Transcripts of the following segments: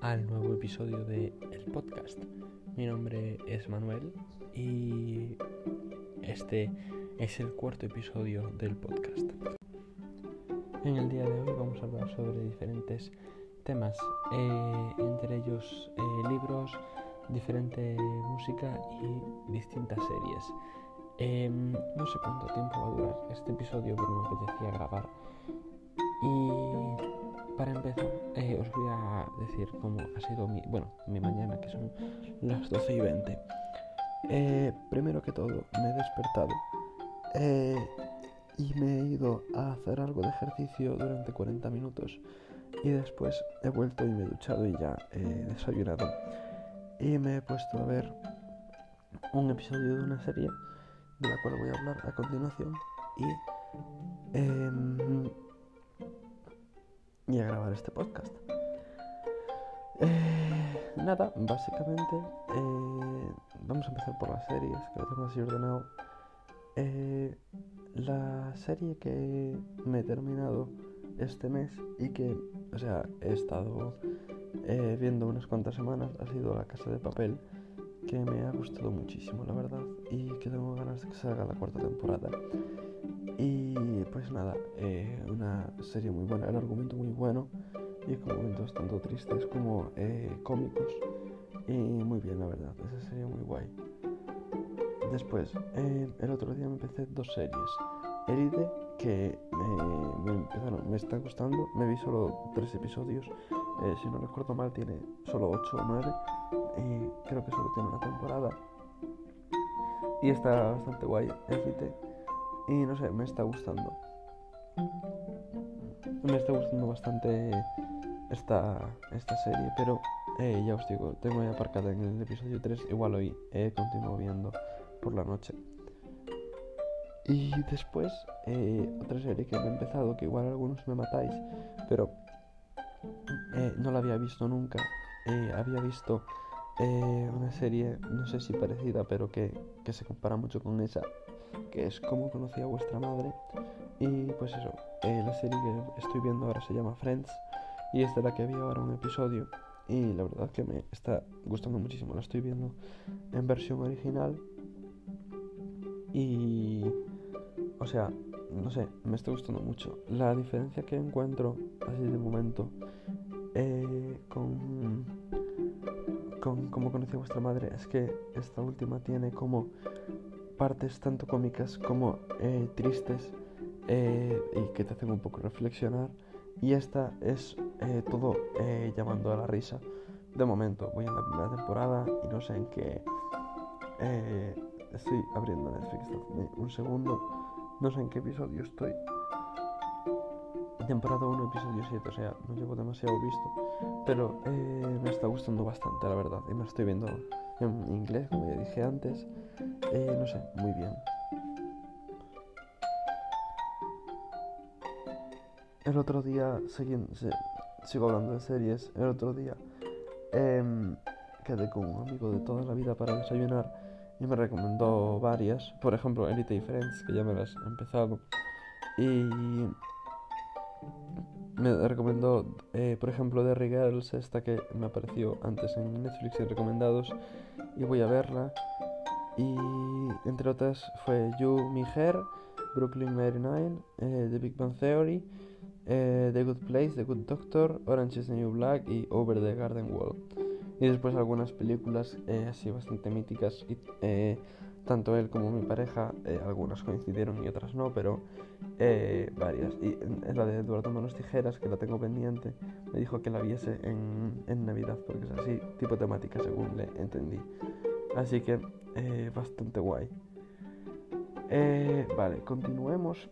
al nuevo episodio de el podcast. Mi nombre es Manuel y este es el cuarto episodio del podcast. En el día de hoy vamos a hablar sobre diferentes temas, eh, entre ellos eh, libros, diferente música y distintas series. Em, no sé cuánto tiempo va a durar este episodio, pero me apetecía grabar. Y para empezar, eh, os voy a decir cómo ha sido mi, bueno, mi mañana, que son las 12 y 20. Eh, primero que todo, me he despertado eh, y me he ido a hacer algo de ejercicio durante 40 minutos. Y después he vuelto y me he duchado y ya he desayunado. Y me he puesto a ver un episodio de una serie de la cual voy a hablar a continuación y, eh, y a grabar este podcast. Eh, nada, básicamente eh, vamos a empezar por las series, que lo tengo así ordenado. Eh, la serie que me he terminado este mes y que, o sea, he estado eh, viendo unas cuantas semanas ha sido La Casa de Papel que me ha gustado muchísimo, la verdad, y que tengo ganas de que salga la cuarta temporada. Y pues nada, eh, una serie muy buena, el argumento muy bueno y con momentos tanto tristes como eh, cómicos. Y muy bien, la verdad, esa serie muy guay. Después, eh, el otro día me empecé dos series. Elite, que me, me, empezaron, me está gustando, me vi solo tres episodios, eh, si no recuerdo mal tiene solo 8 o 9 y creo que solo tiene una temporada. Y está bastante guay, Elite. Y no sé, me está gustando. Me está gustando bastante esta, esta serie, pero eh, ya os digo, tengo ya aparcada en el episodio 3, igual hoy eh, continúo viendo por la noche. Y después, eh, otra serie que me he empezado, que igual algunos me matáis, pero eh, no la había visto nunca. Había visto una serie, no sé si parecida, pero que, que, se compara mucho con esa, que es Cómo conocí a vuestra madre. Y pues eso, eh, la serie que estoy viendo ahora se llama Friends y es de la que había ahora un episodio. Y la verdad que me está gustando muchísimo. La estoy viendo en versión original. Y... O sea, no sé, me está gustando mucho. La diferencia que encuentro, así de momento, eh, con, con cómo conocí a vuestra madre, es que esta última tiene como partes tanto cómicas como eh, tristes eh, y que te hacen un poco reflexionar. Y esta es eh, todo llamando a la risa. De momento, voy en la primera temporada y no sé en qué. estoy abriendo Netflix. Un segundo. No sé en qué episodio estoy. Temporada 1, episodio 7, o sea, no llevo demasiado visto. Pero me está gustando bastante, la verdad. Y me estoy viendo en inglés, como ya dije antes. Eh, no sé, muy bien. El otro día, siguiendo, sigo hablando de series. El otro día eh, quedé con un amigo de toda la vida para desayunar y me recomendó varias, por ejemplo Elite y Friends, que ya me las he empezado, y me recomendó, eh, por ejemplo, Derry Girls, esta que me apareció antes en Netflix y recomendados, y voy a verla, y entre otras fue You, Me, Her, Brooklyn 99, eh, The Big Bang Theory, eh, The Good Place, The Good Doctor, Orange is the New Black y Over the Garden Wall. Y después algunas películas eh, así bastante míticas y eh, tanto él como mi pareja eh, algunas coincidieron y otras no pero varias. Y en, la de Eduardo Manos Tijeras que la tengo pendiente me dijo que la viese en, en Navidad porque es así tipo temática según le entendí. Así que bastante guay. Vale continuemos.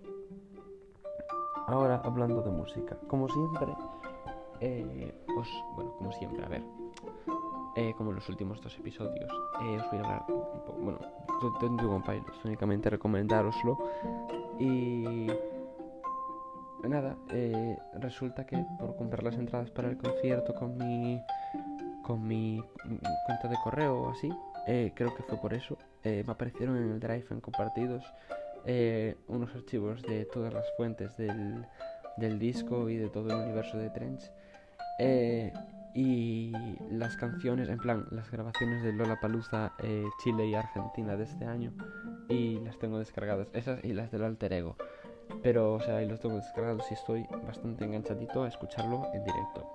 Ahora hablando de música. Como siempre pues bueno como siempre a ver eh, como en los últimos dos episodios, eh, os voy a hablar un poco, bueno, de Dragon Pilots, únicamente recomendároslo. Y nada, eh, resulta que por comprar las entradas para el concierto con mi con mi cuenta de correo o así, creo que fue por eso, me aparecieron en el Drive en compartidos unos archivos de todas las fuentes del, del disco y de todo el universo de Trench. Y las canciones, en plan, las grabaciones de Lola Palusa, eh, Chile y Argentina de este año, y las tengo descargadas, esas y las del alter ego. Pero, o sea, ahí los tengo descargados y estoy bastante enganchadito a escucharlo en directo.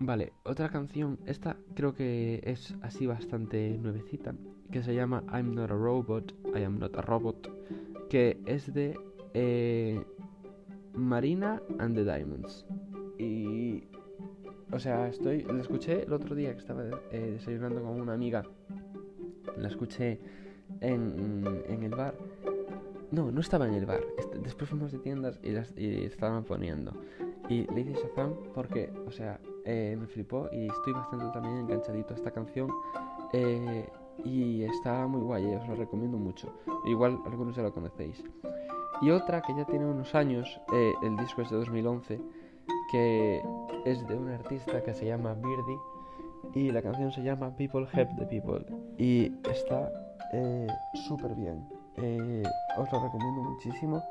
Vale, otra canción, esta creo que es así bastante nuevecita, que se llama I'm Not a Robot, I Am Not a Robot, que es de eh, Marina and the Diamonds. Y, o sea, estoy, la escuché el otro día que estaba eh, desayunando con una amiga, la escuché en, en el bar no, no estaba en el bar. Después fuimos de tiendas y, las, y estaban poniendo. Y le hice Shazam porque, o sea, eh, me flipó y estoy bastante también enganchadito a esta canción. Eh, y está muy guay, eh, os lo recomiendo mucho. Igual algunos ya lo conocéis. Y otra que ya tiene unos años, el disco es de 2011, que es de un artista que se llama Birdie y la canción se llama People Help the People y está súper bien. Eh, os la recomiendo muchísimo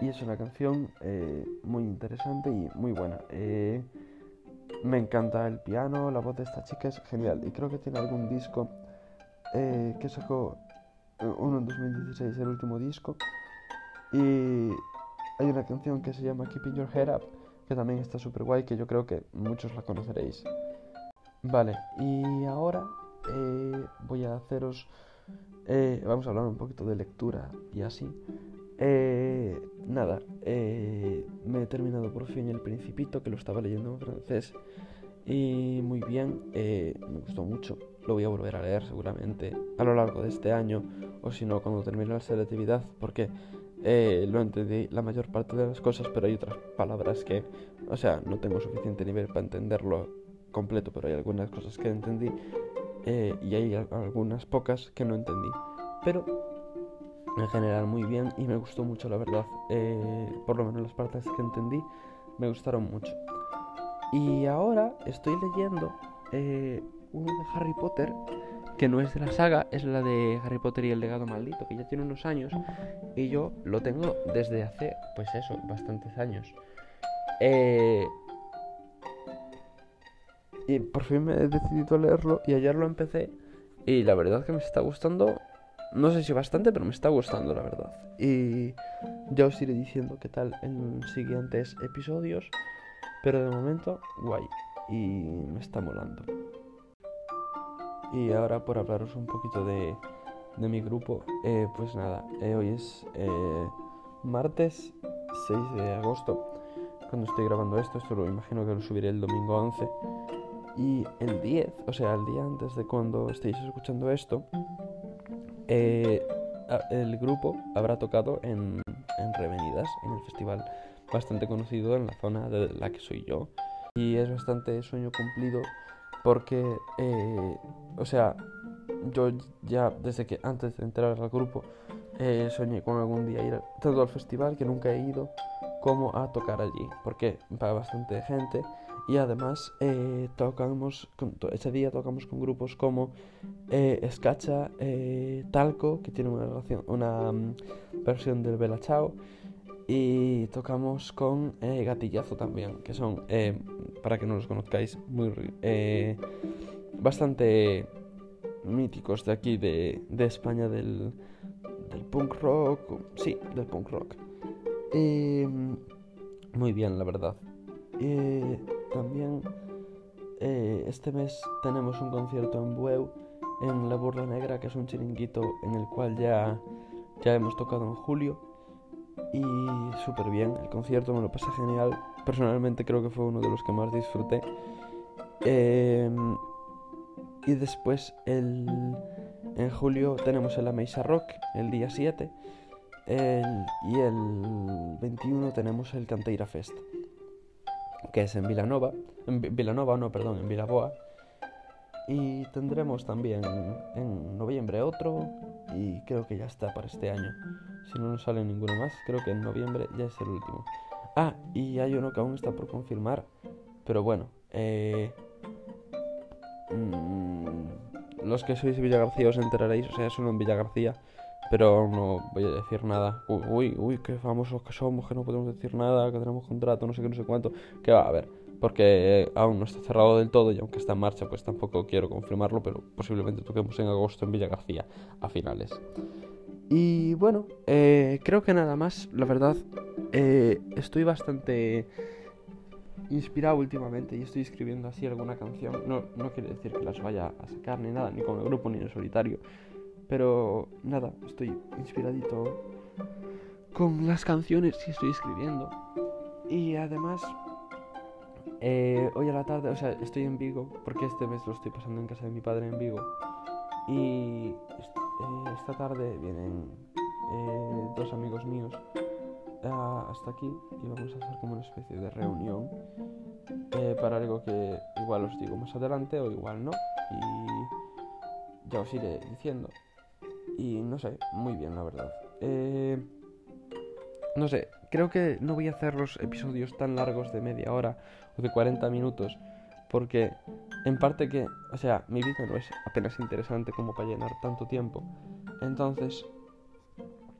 y es una canción eh, muy interesante y muy buena. Eh, me encanta el piano, la voz de esta chica es genial y creo que tiene algún disco que sacó uno en 2016, el último disco. Y hay una canción que se llama Keeping Your Head Up, que también está súper guay, que yo creo que muchos la conoceréis. Vale, y ahora voy a haceros eh, vamos a hablar un poquito de lectura y así. Eh, nada, eh, me he terminado por fin El Principito, que lo estaba leyendo en francés. Y muy bien, me gustó mucho. Lo voy a volver a leer seguramente a lo largo de este año, o si no, cuando termine la selectividad, porque lo entendí la mayor parte de las cosas, pero hay otras palabras que, o sea, no tengo suficiente nivel para entenderlo completo, pero hay algunas cosas que entendí eh, y hay algunas pocas que no entendí. Pero en general muy bien y me gustó mucho la verdad. Eh, por lo menos las partes que entendí me gustaron mucho. Y ahora estoy leyendo eh, uno de Harry Potter que no es de la saga, es la de Harry Potter y el legado maldito, que ya tiene unos años y yo lo tengo desde hace, pues eso, bastantes años. Eh, y por fin me he decidido a leerlo y ayer lo empecé y la verdad que me está gustando, no sé si bastante, pero me está gustando la verdad. Y ya os iré diciendo qué tal en siguientes episodios, pero de momento guay y me está molando. Y ahora por hablaros un poquito de, de mi grupo, eh, pues nada, eh, hoy es eh, martes 6 de agosto cuando estoy grabando esto, esto lo imagino que lo subiré el domingo 11 y el 10, o sea, el día antes de cuando estéis escuchando esto, eh, el grupo habrá tocado en, en Revenidas, en el festival bastante conocido en la zona de la que soy yo. Y es bastante sueño cumplido porque, eh, o sea, yo ya desde que antes de entrar al grupo eh, soñé con algún día ir tanto al festival que nunca he ido como a tocar allí porque va bastante gente. Y además eh, tocamos ese día tocamos con grupos como eh, Escacha, Talco, que tiene una, una mm, versión del Bella Chao, y tocamos con Gatillazo también, que son, para que no los conozcáis, muy bastante míticos de aquí, de, de España, del, del, punk rock, sí, del punk rock. muy bien, la verdad. También eh, este mes tenemos un concierto en Bueu, en La Burla Negra, que es un chiringuito en el cual ya, ya hemos tocado en julio. Y súper bien, el concierto me lo pasé genial. Personalmente creo que fue uno de los que más disfruté. Em, y después el, en julio tenemos el Ameisa Rock, el día 7. y el 21 tenemos el Canteira Fest que es en Vilanova, en Vilanova, no, perdón, en Vilaboa. Y tendremos también en noviembre otro y creo que ya está para este año. Si no nos sale ninguno más, creo que en noviembre ya es el último. Ah, y hay uno que aún está por confirmar, pero bueno, eh, mm, los que sois de Villa García os enteraréis, o sea, es uno en Villa García, pero no voy a decir nada. Uy, uy, uy, qué famosos que somos, que no podemos decir nada, que tenemos contrato, no sé qué, no sé cuánto. Que va a ver, porque aún no está cerrado del todo y aunque está en marcha, pues tampoco quiero confirmarlo, pero posiblemente toquemos en agosto en Villa García a finales. Y bueno, eh, creo que nada más, la verdad, eh, estoy bastante inspirado últimamente y estoy escribiendo así alguna canción. No, no quiere decir que las vaya a sacar ni nada, ni con el grupo ni en solitario. Pero nada, estoy inspiradito con las canciones que estoy escribiendo. Y además, eh, hoy a la tarde, o sea, estoy en Vigo, porque este mes lo estoy pasando en casa de mi padre en Vigo. Y eh, esta tarde vienen eh, dos amigos míos hasta aquí y vamos a hacer como una especie de reunión para algo que igual os digo más adelante o igual no. Y ya os iré diciendo. Y no sé, muy bien, la verdad. No sé, creo que no voy a hacer los episodios tan largos de media hora o de 40 minutos. Porque en parte que, o sea, mi vida no es apenas interesante como para llenar tanto tiempo. Entonces,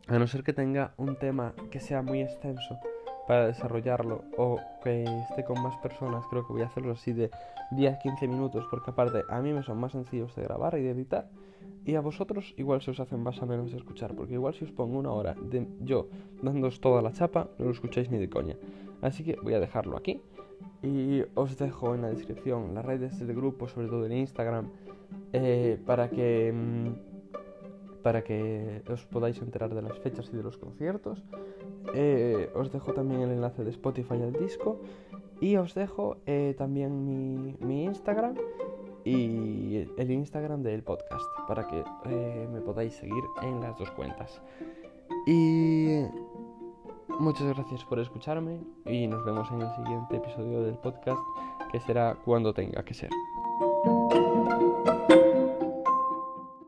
a no ser que tenga un tema que sea muy extenso para desarrollarlo o que esté con más personas, creo que voy a hacerlo así de 10-15 minutos. Porque aparte, a mí me son más sencillos de grabar y de editar. Y a vosotros igual se os hacen más a menos de escuchar, porque igual si os pongo una hora de yo dándoos toda la chapa, no lo escucháis ni de coña. Así que voy a dejarlo aquí. Y os dejo en la descripción las redes del grupo, sobre todo en Instagram, eh, para que mm, para que os podáis enterar de las fechas y de los conciertos. Eh, os dejo también el enlace de Spotify al disco. Y os dejo eh, también mi, mi Instagram y el Instagram del podcast para que eh, me podáis seguir en las dos cuentas. Y muchas gracias por escucharme y nos vemos en el siguiente episodio del podcast que será cuando tenga que ser.